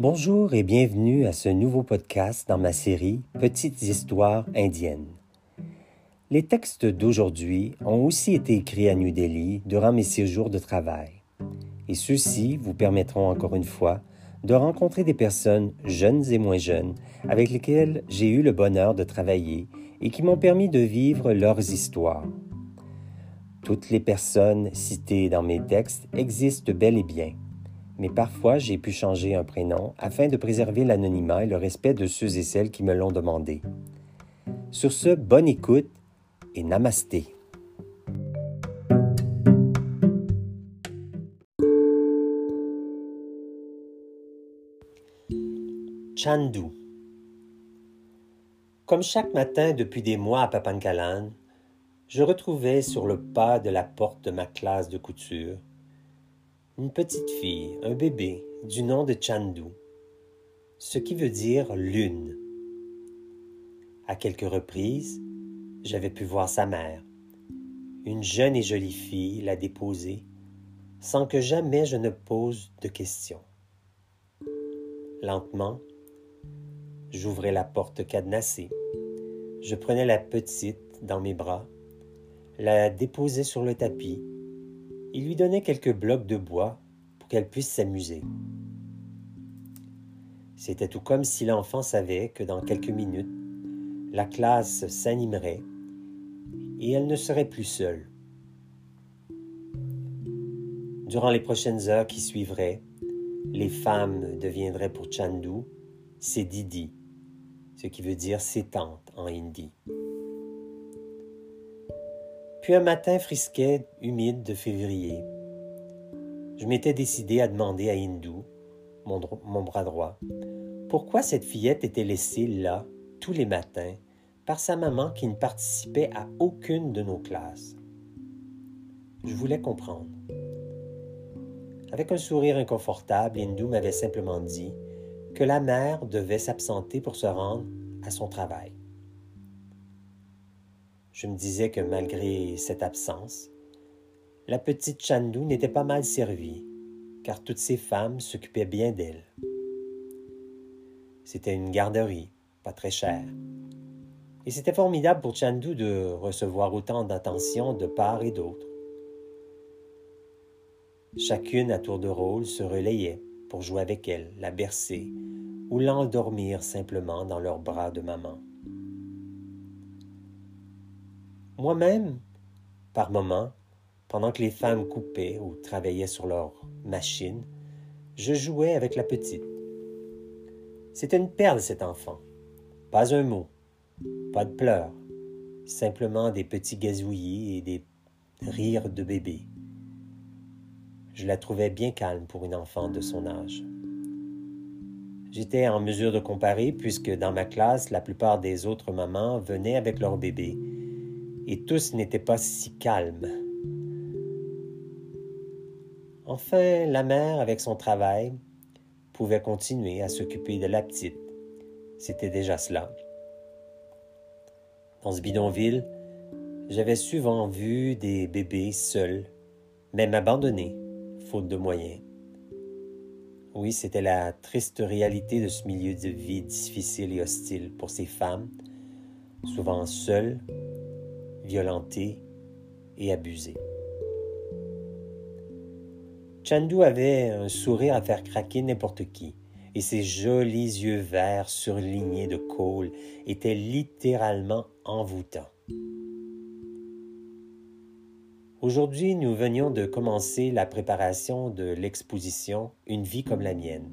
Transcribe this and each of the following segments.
Bonjour et bienvenue à ce nouveau podcast dans ma série Petites histoires indiennes. Les textes d'aujourd'hui ont aussi été écrits à New Delhi durant mes séjours de travail. Et ceux-ci vous permettront encore une fois de rencontrer des personnes jeunes et moins jeunes avec lesquelles j'ai eu le bonheur de travailler et qui m'ont permis de vivre leurs histoires. Toutes les personnes citées dans mes textes existent bel et bien, mais parfois j'ai pu changer un prénom afin de préserver l'anonymat et le respect de ceux et celles qui me l'ont demandé. Sur ce, bonne écoute et namasté. Chandu. Comme chaque matin depuis des mois à Papankalan, je retrouvais sur le pas de la porte de ma classe de couture une petite fille, un bébé, du nom de Chandu, ce qui veut dire lune. À quelques reprises, j'avais pu voir sa mère, une jeune et jolie fille, la déposer, sans que jamais je ne pose de questions. Lentement, j'ouvrais la porte cadenassée. Je prenais la petite dans mes bras la déposait sur le tapis Il lui donnait quelques blocs de bois pour qu'elle puisse s'amuser. C'était tout comme si l'enfant savait que dans quelques minutes, la classe s'animerait et elle ne serait plus seule. Durant les prochaines heures qui suivraient, les femmes deviendraient pour Chandu ses Didi, ce qui veut dire ses tantes en hindi. Puis un matin frisquet, humide de février, je m'étais décidé à demander à Hindou, mon, mon bras droit, pourquoi cette fillette était laissée là tous les matins par sa maman qui ne participait à aucune de nos classes. Je voulais comprendre. Avec un sourire inconfortable, Hindou m'avait simplement dit que la mère devait s'absenter pour se rendre à son travail. Je me disais que malgré cette absence, la petite Chandu n'était pas mal servie, car toutes ces femmes s'occupaient bien d'elle. C'était une garderie, pas très chère. Et c'était formidable pour Chandu de recevoir autant d'attention de part et d'autre. Chacune à tour de rôle se relayait pour jouer avec elle, la bercer ou l'endormir simplement dans leurs bras de maman. Moi-même, par moments, pendant que les femmes coupaient ou travaillaient sur leur machine, je jouais avec la petite. C'était une perle, cet enfant. Pas un mot, pas de pleurs, simplement des petits gazouillis et des rires de bébé. Je la trouvais bien calme pour une enfant de son âge. J'étais en mesure de comparer puisque dans ma classe, la plupart des autres mamans venaient avec leur bébé et tous n'étaient pas si calmes. Enfin, la mère, avec son travail, pouvait continuer à s'occuper de la petite. C'était déjà cela. Dans ce bidonville, j'avais souvent vu des bébés seuls, même abandonnés, faute de moyens. Oui, c'était la triste réalité de ce milieu de vie difficile et hostile pour ces femmes, souvent seules, violenté et abusé. Chandu avait un sourire à faire craquer n'importe qui, et ses jolis yeux verts surlignés de colle étaient littéralement envoûtants. Aujourd'hui, nous venions de commencer la préparation de l'exposition Une vie comme la mienne.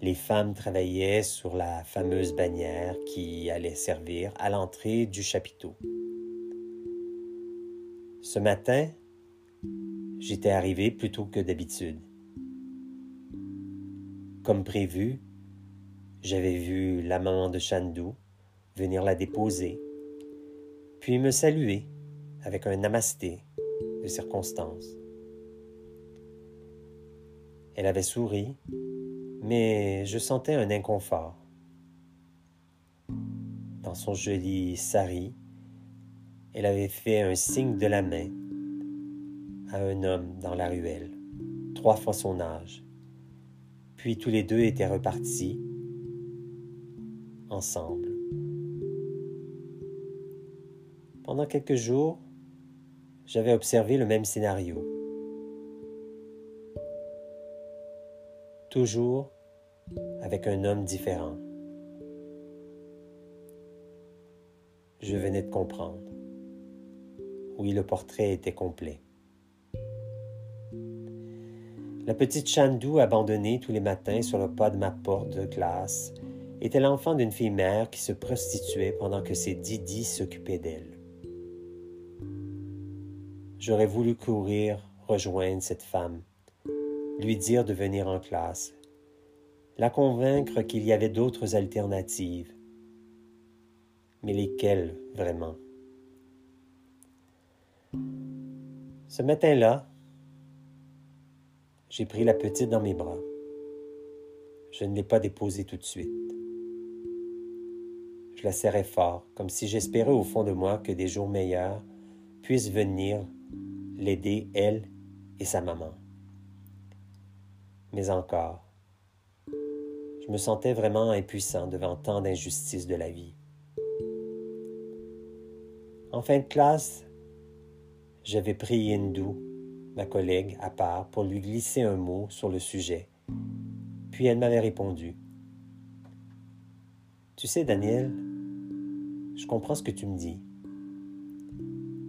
Les femmes travaillaient sur la fameuse bannière qui allait servir à l'entrée du chapiteau. Ce matin, j'étais arrivé plus tôt que d'habitude. Comme prévu, j'avais vu la maman de Chandu venir la déposer, puis me saluer avec un namasté de circonstance. Elle avait souri, mais je sentais un inconfort. Dans son joli sari, elle avait fait un signe de la main à un homme dans la ruelle, trois fois son âge, Puis tous les deux étaient repartis ensemble. Pendant quelques jours, j'avais observé le même scénario. Toujours avec un homme différent. Je venais de comprendre. Oui, le portrait était complet. La petite Chandou, abandonnée tous les matins sur le pas de ma porte de classe, était l'enfant d'une fille mère qui se prostituait pendant que ses Didi s'occupaient d'elle. J'aurais voulu courir, rejoindre cette femme, lui dire de venir en classe, la convaincre qu'il y avait d'autres alternatives. Mais lesquelles vraiment? Ce matin-là, j'ai pris la petite dans mes bras. Je ne l'ai pas déposée tout de suite. Je la serrais fort, comme si j'espérais au fond de moi que des jours meilleurs puissent venir l'aider, elle et sa maman. Mais encore, je me sentais vraiment impuissant devant tant d'injustices de la vie. En fin de classe, j'avais pris Hindu, ma collègue, à part pour lui glisser un mot sur le sujet. Puis elle m'avait répondu. Tu sais, Daniel, je comprends ce que tu me dis.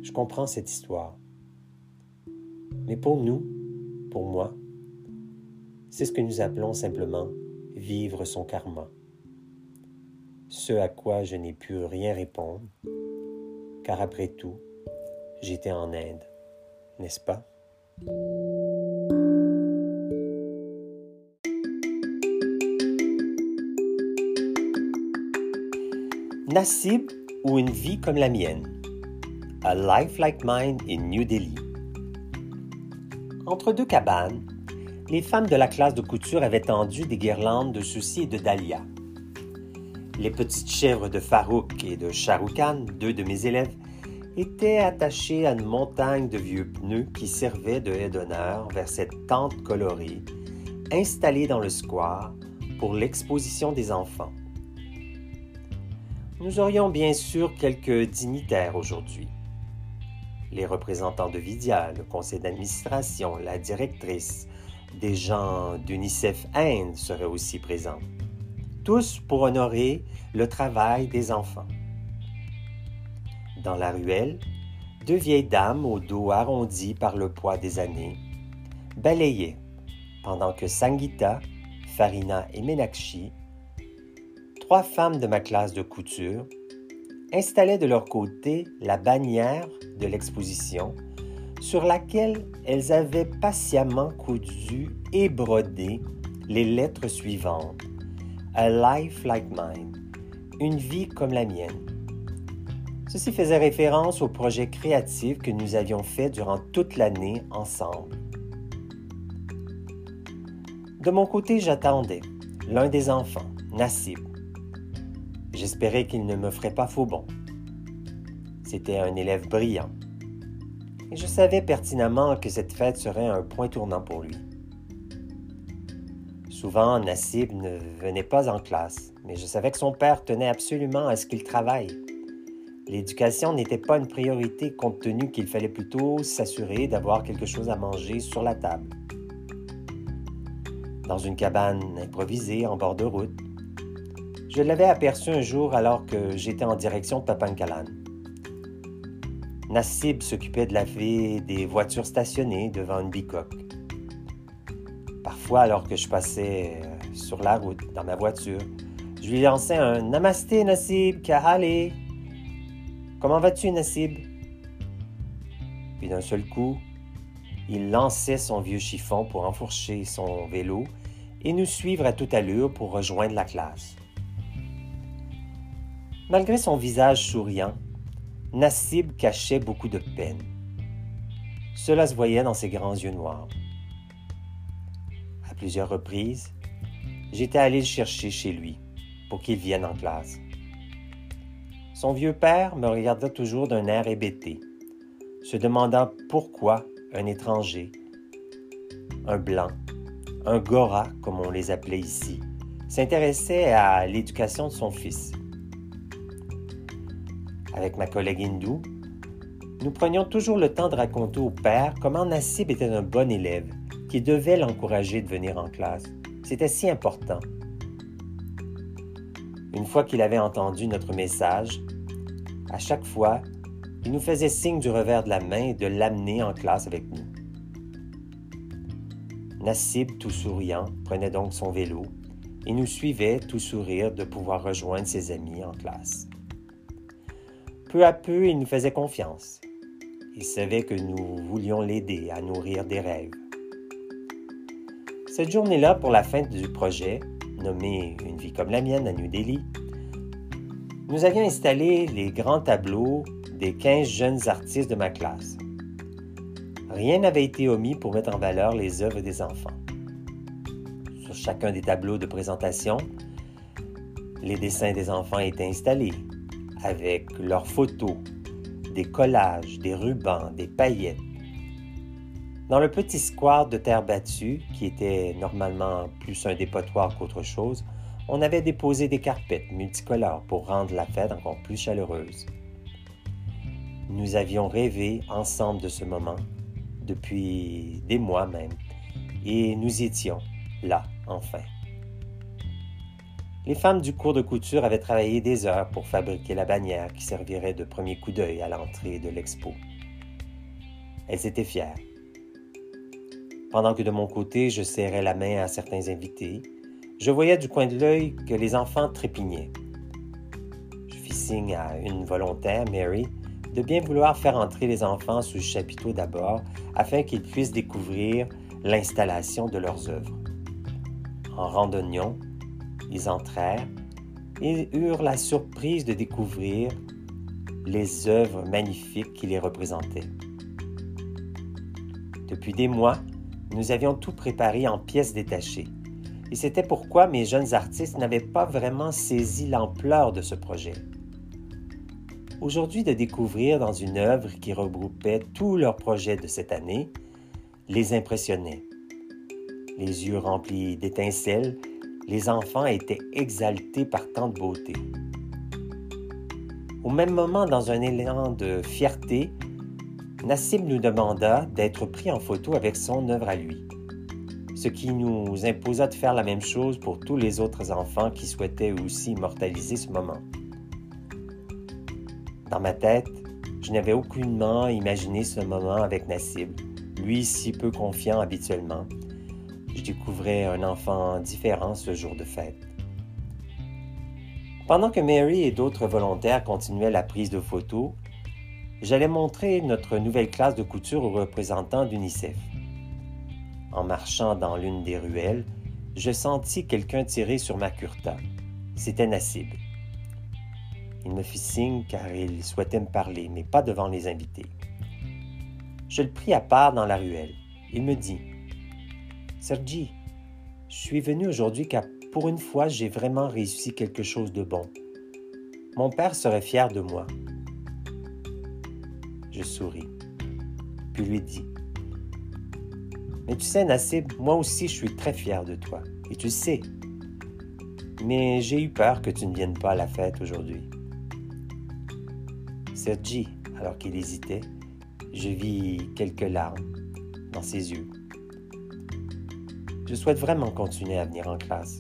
Je comprends cette histoire. Mais pour nous, pour moi, c'est ce que nous appelons simplement vivre son karma. Ce à quoi je n'ai pu rien répondre, car après tout, j'étais en Inde, n'est-ce pas? Nassib ou une vie comme la mienne. A Life Like Mine in New Delhi. Entre deux cabanes, les femmes de la classe de couture avaient tendu des guirlandes de soucis et de dahlias. Les petites chèvres de Farouk et de Shahrukh deux de mes élèves, étaient attachées à une montagne de vieux pneus qui servait de haie d'honneur vers cette tente colorée installée dans le square pour l'exposition des enfants. Nous aurions bien sûr quelques dignitaires aujourd'hui les représentants de Vidia, le conseil d'administration, la directrice, des gens d'UNICEF Inde seraient aussi présents. Tous pour honorer le travail des enfants. Dans la ruelle, deux vieilles dames au dos arrondi par le poids des années balayaient, pendant que Sangita, Farina et Menakshi, trois femmes de ma classe de couture, installaient de leur côté la bannière de l'exposition sur laquelle elles avaient patiemment cousu et brodé les lettres suivantes. A life like mine. Une vie comme la mienne. Ceci faisait référence au projet créatif que nous avions fait durant toute l'année ensemble. De mon côté, j'attendais l'un des enfants, Nassib, J'espérais qu'il ne me ferait pas faux bon. C'était un élève brillant. Et je savais pertinemment que cette fête serait un point tournant pour lui. Souvent, Nassib ne venait pas en classe, mais je savais que son père tenait absolument à ce qu'il travaille. L'éducation n'était pas une priorité compte tenu qu'il fallait plutôt s'assurer d'avoir quelque chose à manger sur la table. Dans une cabane improvisée en bord de route, je l'avais aperçu un jour alors que j'étais en direction de Papankalan. Nassib s'occupait de laver des voitures stationnées devant une bicoque. Parfois, alors que je passais euh, sur la route dans ma voiture, je lui lançais un Namasté Nassib, Kahale. Comment vas-tu, Nassib? Puis d'un seul coup, il lançait son vieux chiffon pour enfourcher son vélo et nous suivre à toute allure pour rejoindre la classe. Malgré son visage souriant, Nassib cachait beaucoup de peine. Cela se voyait dans ses grands yeux noirs. À plusieurs reprises, j'étais allé le chercher chez lui pour qu'il vienne en classe. Son vieux père me regardait toujours d'un air hébété, se demandant pourquoi un étranger, un blanc, un Gora comme on les appelait ici, s'intéressait à l'éducation de son fils. Avec ma collègue hindoue, nous prenions toujours le temps de raconter au père comment Nassib était un bon élève, qui devait l'encourager de venir en classe. C'était si important. Une fois qu'il avait entendu notre message, à chaque fois, il nous faisait signe du revers de la main de l'amener en classe avec nous. Nassib, tout souriant, prenait donc son vélo et nous suivait, tout sourire, de pouvoir rejoindre ses amis en classe. Peu à peu, il nous faisait confiance. Il savait que nous voulions l'aider à nourrir des rêves. Cette journée-là, pour la fin du projet, nommé Une vie comme la mienne à New Delhi, nous avions installé les grands tableaux des 15 jeunes artistes de ma classe. Rien n'avait été omis pour mettre en valeur les œuvres des enfants. Sur chacun des tableaux de présentation, les dessins des enfants étaient installés, avec leurs photos, des collages, des rubans, des paillettes. Dans le petit square de terre battue, qui était normalement plus un dépotoir qu'autre chose, on avait déposé des carpettes multicolores pour rendre la fête encore plus chaleureuse. Nous avions rêvé ensemble de ce moment depuis des mois même, et nous étions là, enfin. Les femmes du cours de couture avaient travaillé des heures pour fabriquer la bannière qui servirait de premier coup d'œil à l'entrée de l'expo. Elles étaient fières. Pendant que de mon côté, je serrais la main à certains invités, je voyais du coin de l'œil que les enfants trépignaient. Je fis signe à une volontaire, Mary, de bien vouloir faire entrer les enfants sous le chapiteau d'abord afin qu'ils puissent découvrir l'installation de leurs œuvres. En randonnion, ils entrèrent et eurent la surprise de découvrir les œuvres magnifiques qui les représentaient. Depuis des mois, nous avions tout préparé en pièces détachées. Et c'était pourquoi mes jeunes artistes n'avaient pas vraiment saisi l'ampleur de ce projet. Aujourd'hui, de découvrir dans une œuvre qui regroupait tous leurs projets de cette année les impressionnait. Les yeux remplis d'étincelles les enfants étaient exaltés par tant de beauté. Au même moment, dans un élan de fierté, Nassim nous demanda d'être pris en photo avec son œuvre à lui, ce qui nous imposa de faire la même chose pour tous les autres enfants qui souhaitaient aussi immortaliser ce moment. Dans ma tête, je n'avais aucunement imaginé ce moment avec Nassim, lui si peu confiant habituellement, je découvrais un enfant différent ce jour de fête. Pendant que Mary et d'autres volontaires continuaient la prise de photos, j'allais montrer notre nouvelle classe de couture aux représentants d'UNICEF. En marchant dans l'une des ruelles, je sentis quelqu'un tirer sur ma kurta. C'était Nassib. Il me fit signe car il souhaitait me parler, mais pas devant les invités. Je le pris à part dans la ruelle. Il me dit Sergi, je suis venu aujourd'hui car pour une fois j'ai vraiment réussi quelque chose de bon. Mon père serait fier de moi. Je souris, puis lui dis Mais tu sais, Nassib, moi aussi je suis très fier de toi, et tu sais. Mais j'ai eu peur que tu ne viennes pas à la fête aujourd'hui. Sergi, alors qu'il hésitait, je vis quelques larmes dans ses yeux. Je souhaite vraiment continuer à venir en classe.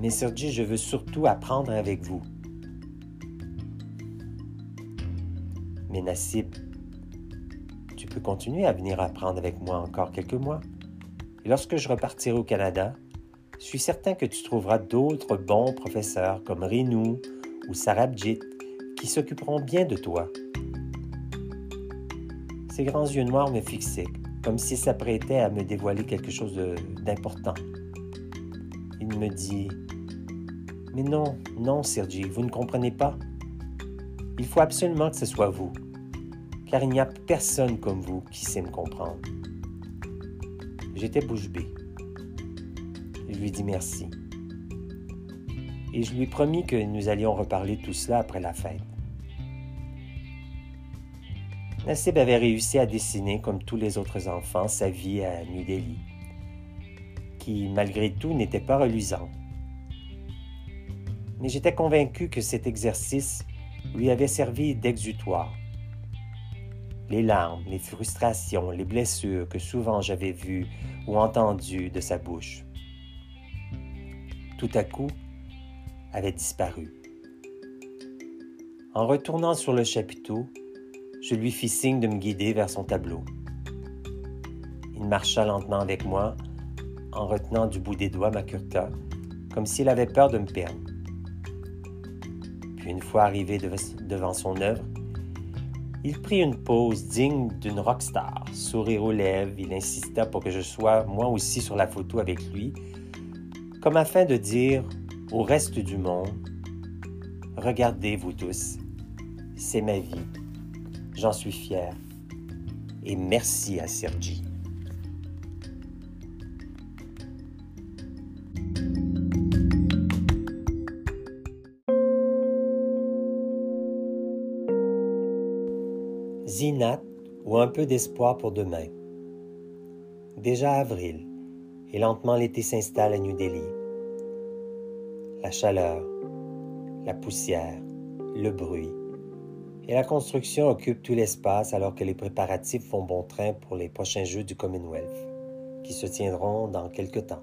Mais Sergi, je veux surtout apprendre avec vous. Mais Nassib, tu peux continuer à venir apprendre avec moi encore quelques mois. Et lorsque je repartirai au Canada, je suis certain que tu trouveras d'autres bons professeurs comme Rinou ou Sarabjit qui s'occuperont bien de toi. Ses grands yeux noirs me fixaient comme s'il s'apprêtait à me dévoiler quelque chose d'important. Il me dit Mais non, non, Sergi, vous ne comprenez pas. Il faut absolument que ce soit vous, car il n'y a personne comme vous qui sait me comprendre. J'étais bouche bée. Je lui dis merci. Et je lui promis que nous allions reparler tout cela après la fête. Nassib avait réussi à dessiner, comme tous les autres enfants, sa vie à New Delhi. qui, malgré tout, n'était pas reluisant. Mais j'étais convaincu que cet exercice lui avait servi d'exutoire. Les larmes, les frustrations, les blessures que souvent j'avais vues ou entendues de sa bouche, tout à coup, avaient disparu. En retournant sur le chapiteau, je lui fis signe de me guider vers son tableau. Il marcha lentement avec moi, en retenant du bout des doigts ma curta, comme s'il avait peur de me perdre. Une fois arrivé devant son œuvre, il prit une pose digne d'une rockstar, sourire aux lèvres, il insista pour que je sois moi aussi sur la photo avec lui, comme afin de dire au reste du monde, Regardez vous tous, c'est ma vie, j'en suis fier, et merci à Sergi. Zinat ou un peu d'espoir pour demain. Déjà avril, et lentement l'été s'installe à New Delhi. La chaleur, la poussière, le bruit et la construction occupent tout l'espace alors que les préparatifs font bon train pour les prochains Jeux du Commonwealth, qui se tiendront dans quelque temps.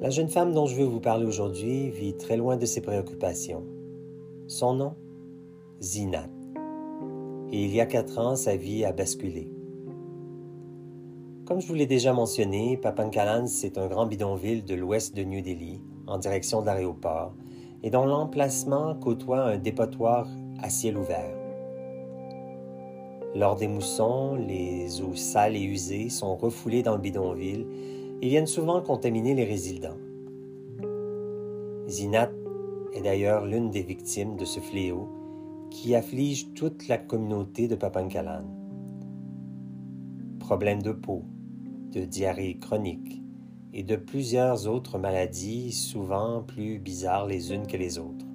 La jeune femme dont je veux vous parler aujourd'hui vit très loin de ses préoccupations. Son nom Zinat. Et il y a quatre ans, sa vie a basculé. Comme je vous l'ai déjà mentionné, Papankalan, c'est un grand bidonville de l'ouest de New Delhi, en direction de l'aéroport, et dont l'emplacement côtoie un dépotoir à ciel ouvert. Lors des moussons, les eaux sales et usées sont refoulées dans le bidonville et viennent souvent contaminer les résidents. Zinat est d'ailleurs l'une des victimes de ce fléau qui afflige toute la communauté de Papankalan. Problèmes de peau, de diarrhée chronique et de plusieurs autres maladies souvent plus bizarres les unes que les autres.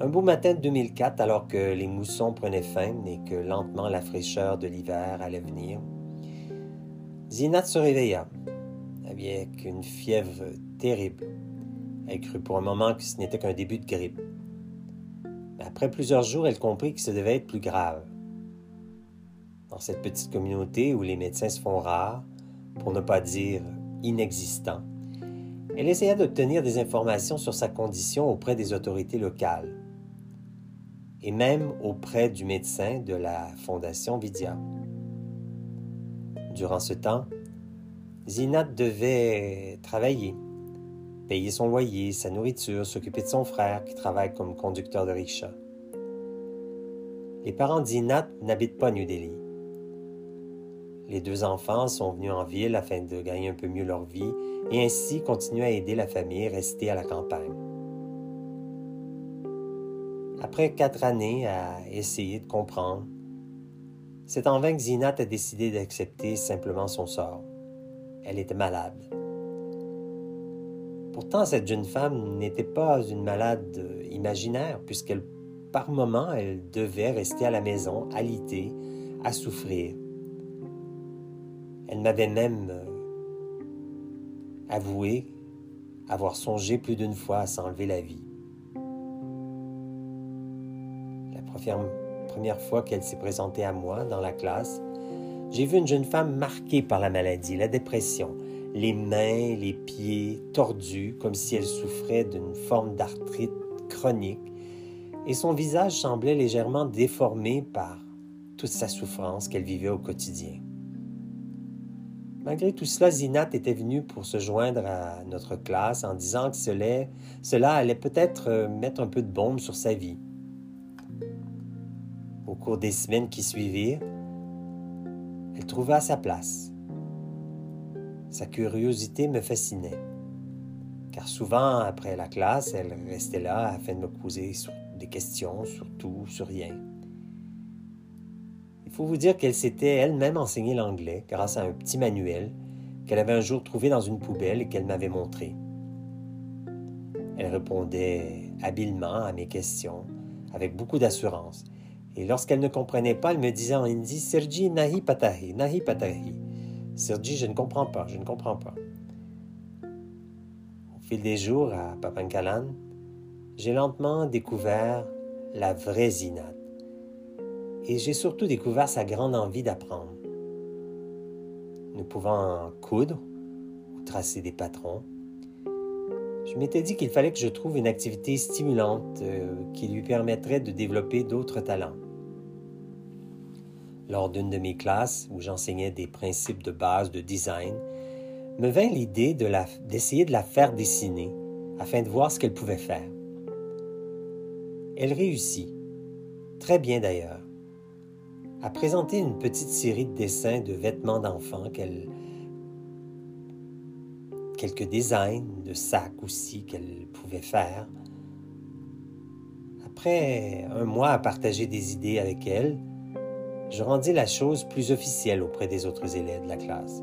Un beau matin de 2004, alors que les moussons prenaient fin et que lentement la fraîcheur de l'hiver allait venir, Zinat se réveilla avec une fièvre terrible. Elle crut pour un moment que ce n'était qu'un début de grippe. Après plusieurs jours, elle comprit que ça devait être plus grave. Dans cette petite communauté où les médecins se font rares, pour ne pas dire inexistants, elle essaya d'obtenir des informations sur sa condition auprès des autorités locales et même auprès du médecin de la Fondation Vidya. Durant ce temps, Zinat devait travailler, payer son loyer, sa nourriture, s'occuper de son frère qui travaille comme conducteur de rickshaw. Les parents d'Zinat n'habitent pas New Delhi. Les deux enfants sont venus en ville afin de gagner un peu mieux leur vie et ainsi continuer à aider la famille restée à la campagne. Après quatre années à essayer de comprendre, c'est en vain que Zinat a décidé d'accepter simplement son sort. Elle était malade. Pourtant, cette jeune femme n'était pas une malade imaginaire, puisqu'elle, par moments, elle devait rester à la maison, alitée, à souffrir. Elle m'avait même euh, avoué avoir songé plus d'une fois à s'enlever la vie. La première, fois qu'elle s'est présentée à moi dans la classe, j'ai vu une jeune femme marquée par la maladie, la dépression, les mains, les pieds tordus comme si elle souffrait d'une forme d'arthrite chronique, et son visage semblait légèrement déformé par toute sa souffrance qu'elle vivait au quotidien. Malgré tout cela, Zinat était venu pour se joindre à notre classe en disant que cela, cela allait peut-être euh, mettre un peu de bombe sur sa vie. Au cours des semaines qui suivirent, elle trouva sa place. Sa curiosité me fascinait, car souvent après la classe, elle restait là afin de me poser des questions sur tout, sur rien. Il faut vous dire qu'elle s'était elle-même enseignée l'anglais grâce à un petit manuel qu'elle avait un jour trouvé dans une poubelle et qu'elle m'avait montré. Elle répondait habilement à mes questions, avec beaucoup d'assurance. Et lorsqu'elle ne comprenait pas, elle me disait en hindi Sergi nahi patahi, nahi patahi, Sergi, je ne comprends pas, je ne comprends pas. Au fil des jours à Papankalan, j'ai lentement découvert la vraie Zinat. Et j'ai surtout découvert sa grande envie d'apprendre. Nous pouvons coudre ou tracer des patrons. Je m'étais dit qu'il fallait que je trouve une activité stimulante euh, qui lui permettrait de développer d'autres talents. Lors d'une de mes classes où j'enseignais des principes de base de design, me vint l'idée d'essayer de la faire dessiner afin de voir ce qu'elle pouvait faire. Elle réussit, très bien d'ailleurs, à présenter une petite série de dessins de vêtements d'enfants qu'elle quelques designs de sacs aussi qu'elle pouvait faire. Après un mois à partager des idées avec elle, je rendis la chose plus officielle auprès des autres élèves de la classe.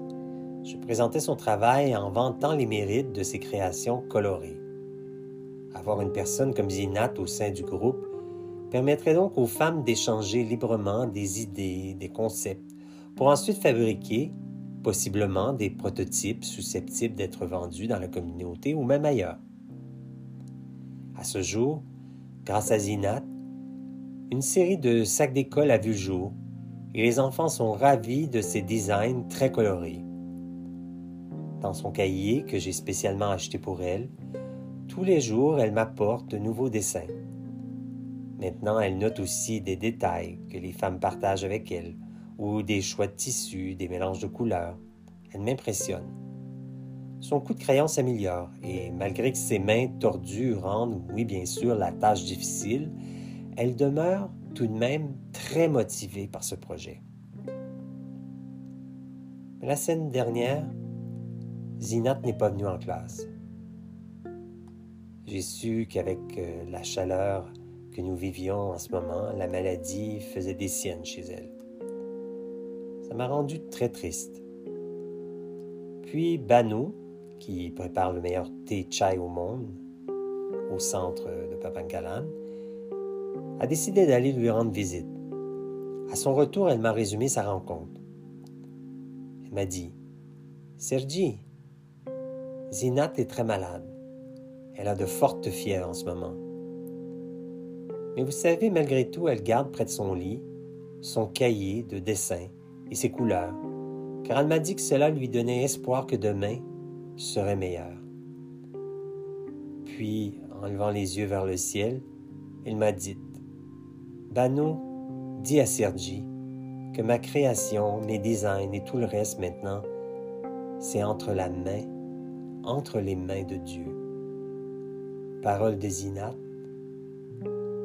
Je présentais son travail en vantant les mérites de ses créations colorées. Avoir une personne comme Zinat au sein du groupe permettrait donc aux femmes d'échanger librement des idées, des concepts, pour ensuite fabriquer, possiblement, des prototypes susceptibles d'être vendus dans la communauté ou même ailleurs. À ce jour, grâce à Zinat, une série de sacs d'école a vu le jour et les enfants sont ravis de ces designs très colorés. Dans son cahier que j'ai spécialement acheté pour elle, tous les jours, elle m'apporte de nouveaux dessins. Maintenant, elle note aussi des détails que les femmes partagent avec elle, ou des choix de tissus, des mélanges de couleurs. Elle m'impressionne. Son coup de crayon s'améliore, et malgré que ses mains tordues rendent, oui bien sûr, la tâche difficile, elle demeure tout de même très motivée par ce projet. la semaine dernière, Zinat n'est pas venue en classe. J'ai su qu'avec euh, la chaleur que nous vivions en ce moment, la maladie faisait des siennes chez elle. Ça m'a rendu très triste. Puis Banu, qui prépare le meilleur thé chai au monde, au centre de Papankalan, a décidé d'aller lui rendre visite. À son retour, elle m'a résumé sa rencontre. Elle m'a dit Sergi, Zinat est très malade. Elle a de fortes fièvres en ce moment. Mais vous savez, malgré tout, elle garde près de son lit son cahier de dessin et ses couleurs, car elle m'a dit que cela lui donnait espoir que demain serait meilleur. Puis, en levant les yeux vers le ciel, elle m'a dit Bano, dis à Sergi que ma création, mes designs et tout le reste maintenant, c'est entre la main, entre les mains de Dieu. Parole de Zinat,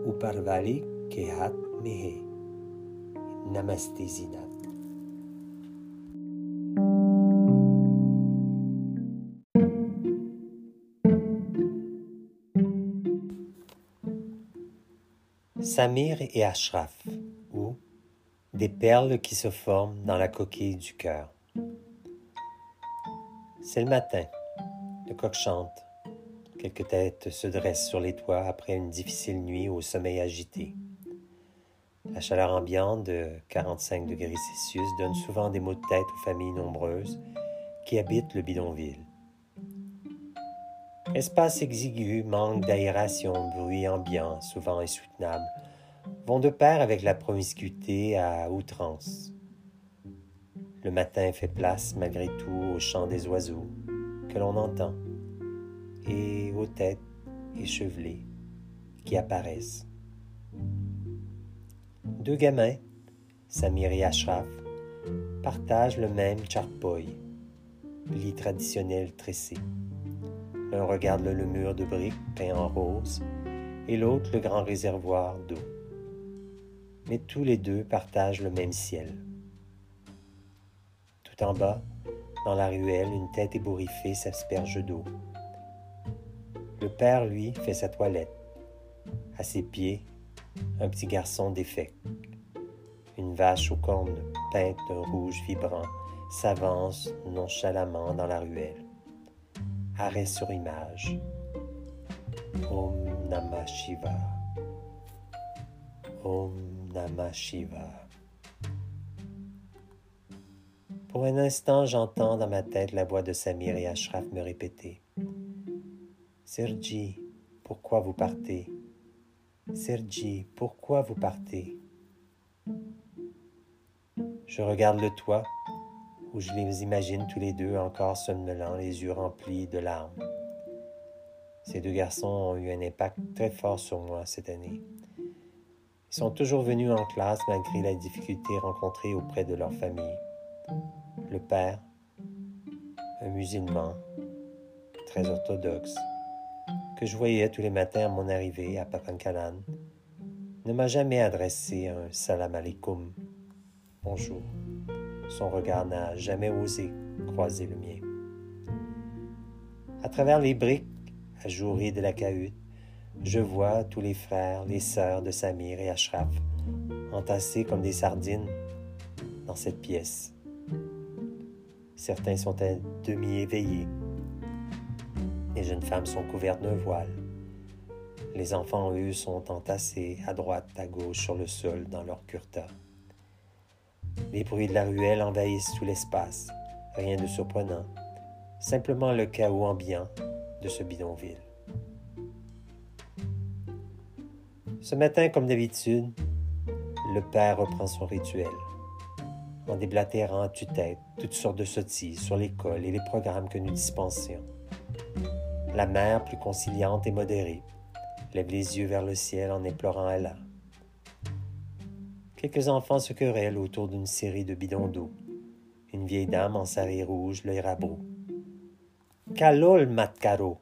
ou Parvali Kehat Mehe. Namaste Zinat. Samir et Ashraf, ou des perles qui se forment dans la coquille du cœur. C'est le matin. Le coq chante. Quelques têtes se dressent sur les toits après une difficile nuit au sommeil agité. La chaleur ambiante de 45 degrés Celsius donne souvent des maux de tête aux familles nombreuses qui habitent le bidonville. Espace exigu, manque d'aération, bruit ambiant, souvent insoutenable, vont de pair avec la promiscuité à outrance. Le matin fait place malgré tout au chant des oiseaux que l'on entend et aux têtes échevelées qui apparaissent. Deux gamins, Samir et Ashraf, partagent le même charpoy, lit traditionnel tressé. L'un regarde le mur de briques peint en rose et l'autre le grand réservoir d'eau. Mais tous les deux partagent le même ciel. Tout en bas, dans la ruelle, une tête ébouriffée s'asperge d'eau. Le père, lui, fait sa toilette. À ses pieds, un petit garçon défait. Une vache aux cornes peintes d'un rouge vibrant s'avance nonchalamment dans la ruelle arrêt sur image. Om Namah Shiva. Pour un instant, j'entends dans ma tête la voix de Samir et Ashraf me répéter Sergi, pourquoi vous partez? Sergi, pourquoi vous partez? Je regarde le toit où je les imagine tous les deux encore somnolents, les yeux remplis de larmes. Ces deux garçons ont eu un impact très fort sur moi cette année. Ils sont toujours venus en classe malgré la difficulté rencontrée auprès de leur famille. Le père, un musulman, très orthodoxe, que je voyais tous les matins à mon arrivée à Papankalan, ne m'a jamais adressé un salam alaikum, bonjour. Son regard n'a jamais osé croiser le mien. À travers les briques ajourées de la cahute, je vois tous les frères, les sœurs de Samir et Ashraf entassés comme des sardines dans cette pièce. Certains sont à demi éveillés. Les jeunes femmes sont couvertes d'un voile. Les enfants, eux, sont entassés à droite, à gauche sur le sol dans leur kurta. Les bruits de la ruelle envahissent tout l'espace. Rien de surprenant. Simplement le chaos ambiant de ce bidonville. Ce matin, comme d'habitude, le père reprend son rituel en déblatérant à tue-tête toutes sortes de sottises sur l'école et les programmes que nous dispensions. La mère, plus conciliante et modérée, lève les yeux vers le ciel en implorant Allah. Quelques enfants se querellent autour d'une série de bidons d'eau. Une vieille dame en sarré rouge, l'œil rabot. Calol, Matcaro!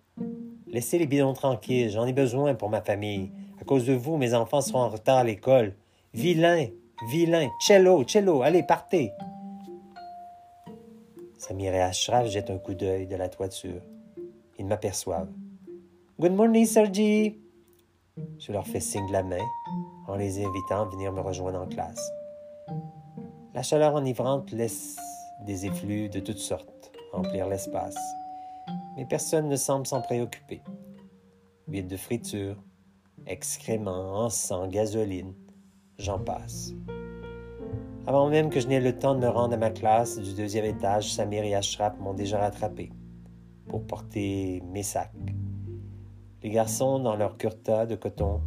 Laissez les bidons tranquilles, j'en ai besoin pour ma famille. À cause de vous, mes enfants seront en retard à l'école. Vilain, vilain, cello, cello, allez, partez. Samir et Ashraf jettent un coup d'œil de la toiture. Ils m'aperçoivent. Good morning, Sergi. Je leur fais signe de la main en les invitant à venir me rejoindre en classe. La chaleur enivrante laisse des effluves de toutes sortes remplir l'espace, mais personne ne semble s'en préoccuper. Huile de friture, excréments, encens, gasoline, j'en passe. Avant même que je n'aie le temps de me rendre à ma classe du deuxième étage, Samir et Ashraf m'ont déjà rattrapé pour porter mes sacs. Les garçons, dans leur kurta de coton,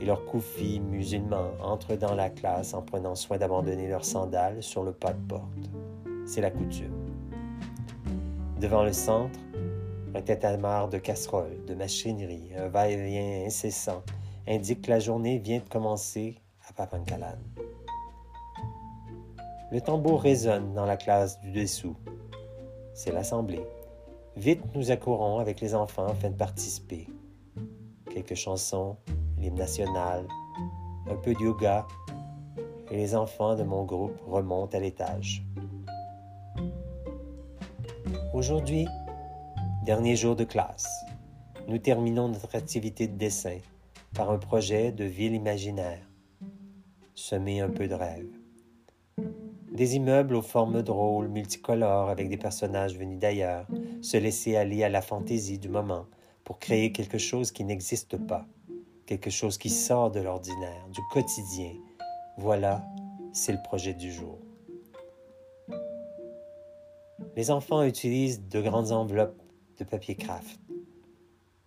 et leurs koufis musulmans entrent dans la classe en prenant soin d'abandonner leurs sandales sur le pas de porte. C'est la coutume. Devant le centre, un tête de casseroles, de machinerie, un va-et-vient incessant indique que la journée vient de commencer à Papankalan. Le tambour résonne dans la classe du dessous. C'est l'assemblée. Vite, nous accourons avec les enfants afin de participer. Quelques chansons, l'hymne national, un peu de yoga, et les enfants de mon groupe remontent à l'étage. Aujourd'hui, dernier jour de classe, nous terminons notre activité de dessin par un projet de ville imaginaire. Semer un peu de rêve. Des immeubles aux formes drôles, multicolores, avec des personnages venus d'ailleurs, se laisser aller à la fantaisie du moment pour créer quelque chose qui n'existe pas quelque chose qui sort de l'ordinaire, du quotidien. Voilà, c'est le projet du jour. Les enfants utilisent de grandes enveloppes de papier craft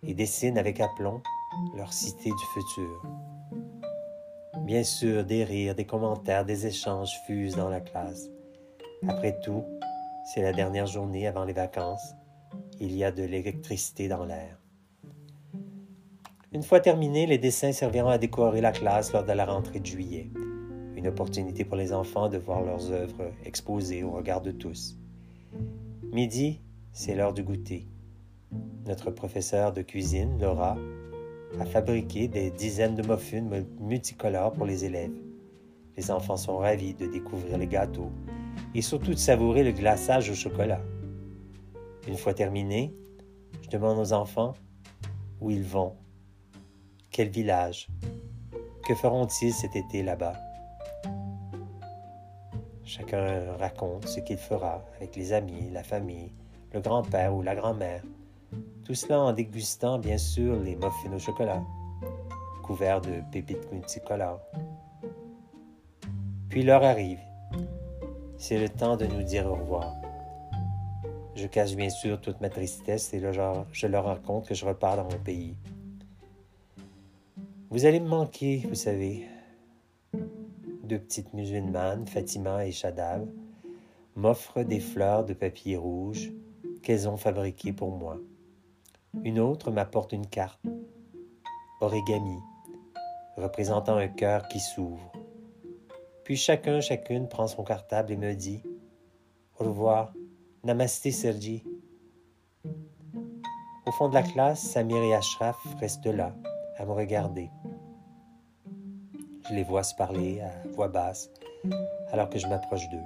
et dessinent avec aplomb leur cité du futur. Bien sûr, des rires, des commentaires, des échanges fusent dans la classe. Après tout, c'est la dernière journée avant les vacances. Il y a de l'électricité dans l'air. Une fois terminés, les dessins serviront à décorer la classe lors de la rentrée de juillet. Une opportunité pour les enfants de voir leurs œuvres exposées au regard de tous. Midi, c'est l'heure du goûter. Notre professeur de cuisine, Laura, a fabriqué des dizaines de muffins multicolores pour les élèves. Les enfants sont ravis de découvrir les gâteaux et surtout de savourer le glaçage au chocolat. Une fois terminé, je demande aux enfants où ils vont quel village Que feront-ils cet été là-bas Chacun raconte ce qu'il fera avec les amis, la famille, le grand-père ou la grand-mère. Tout cela en dégustant bien sûr les muffins au chocolat, couverts de pépites multicolores. Puis l'heure arrive. c'est le temps de nous dire au revoir. Je cache bien sûr toute ma tristesse et je leur raconte que je repars dans mon pays. Vous allez me manquer, vous savez. Deux petites musulmanes, Fatima et Shadab, m'offrent des fleurs de papier rouge qu'elles ont fabriquées pour moi. Une autre m'apporte une carte, origami, représentant un cœur qui s'ouvre. Puis chacun, chacune prend son cartable et me dit Au revoir, Namasté Sergi. Au fond de la classe, Samir et Ashraf restent là, à me regarder. Je les vois se parler à voix basse alors que je m'approche d'eux.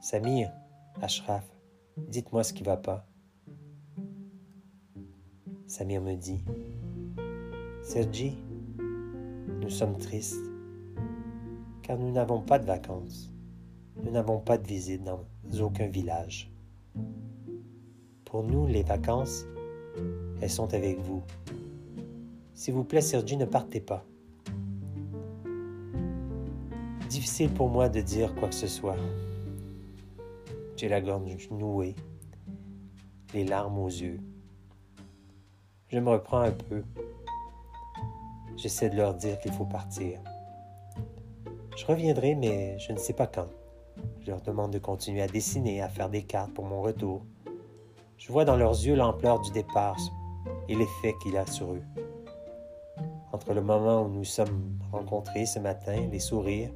Samir, Ashraf, dites-moi ce qui va pas. Samir me dit Sergi, nous sommes tristes car nous n'avons pas de vacances. Nous n'avons pas de visite dans aucun village. Pour nous, les vacances, elles sont avec vous. S'il vous plaît, Sergi, ne partez pas. Difficile pour moi de dire quoi que ce soit. J'ai la gorge nouée, les larmes aux yeux. Je me reprends un peu. J'essaie de leur dire qu'il faut partir. Je reviendrai, mais je ne sais pas quand. Je leur demande de continuer à dessiner, à faire des cartes pour mon retour. Je vois dans leurs yeux l'ampleur du départ et l'effet qu'il a sur eux. Entre le moment où nous sommes rencontrés ce matin, les sourires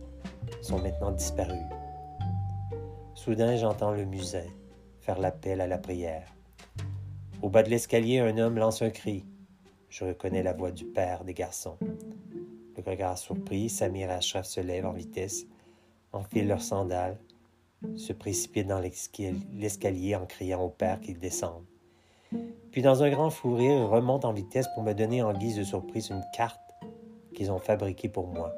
sont maintenant disparus. Soudain, j'entends le musin faire l'appel à la prière. Au bas de l'escalier, un homme lance un cri. Je reconnais la voix du père des garçons. Le regard surpris, Samir et Ashraf se lèvent en vitesse, enfilent leurs sandales, se précipitent dans l'escalier en criant au père qu'il descende. Puis, dans un grand fou rire, ils remontent en vitesse pour me donner en guise de surprise une carte qu'ils ont fabriquée pour moi.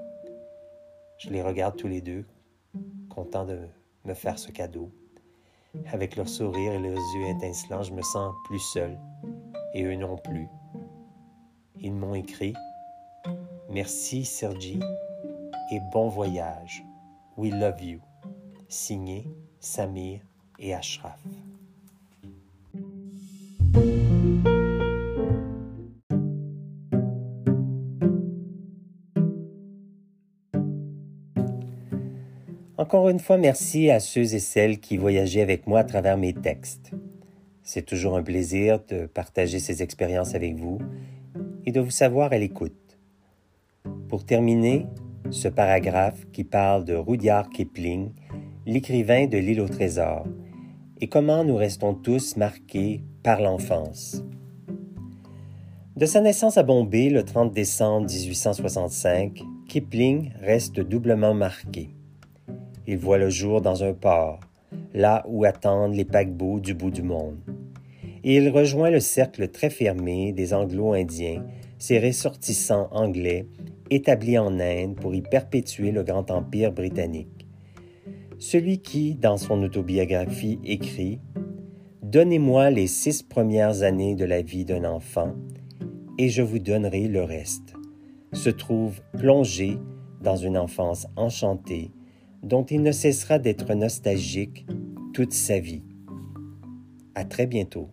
Je les regarde tous les deux, contents de me faire ce cadeau. Avec leur sourire et leurs yeux étincelants, je me sens plus seul, et eux non plus. Ils m'ont écrit Merci Sergi et bon voyage. We love you. Signé Samir et Ashraf. Encore une fois, merci à ceux et celles qui voyageaient avec moi à travers mes textes. C'est toujours un plaisir de partager ces expériences avec vous et de vous savoir à l'écoute. Pour terminer, ce paragraphe qui parle de Rudyard Kipling, l'écrivain de l'île au trésor, et comment nous restons tous marqués par l'enfance. De sa naissance à Bombay le 30 décembre 1865, Kipling reste doublement marqué. Il voit le jour dans un port, là où attendent les paquebots du bout du monde. Et il rejoint le cercle très fermé des Anglo-Indiens, ces ressortissants anglais établis en Inde pour y perpétuer le grand empire britannique. Celui qui, dans son autobiographie, écrit Donnez-moi les six premières années de la vie d'un enfant, et je vous donnerai le reste, se trouve plongé dans une enfance enchantée dont il ne cessera d'être nostalgique toute sa vie. À très bientôt.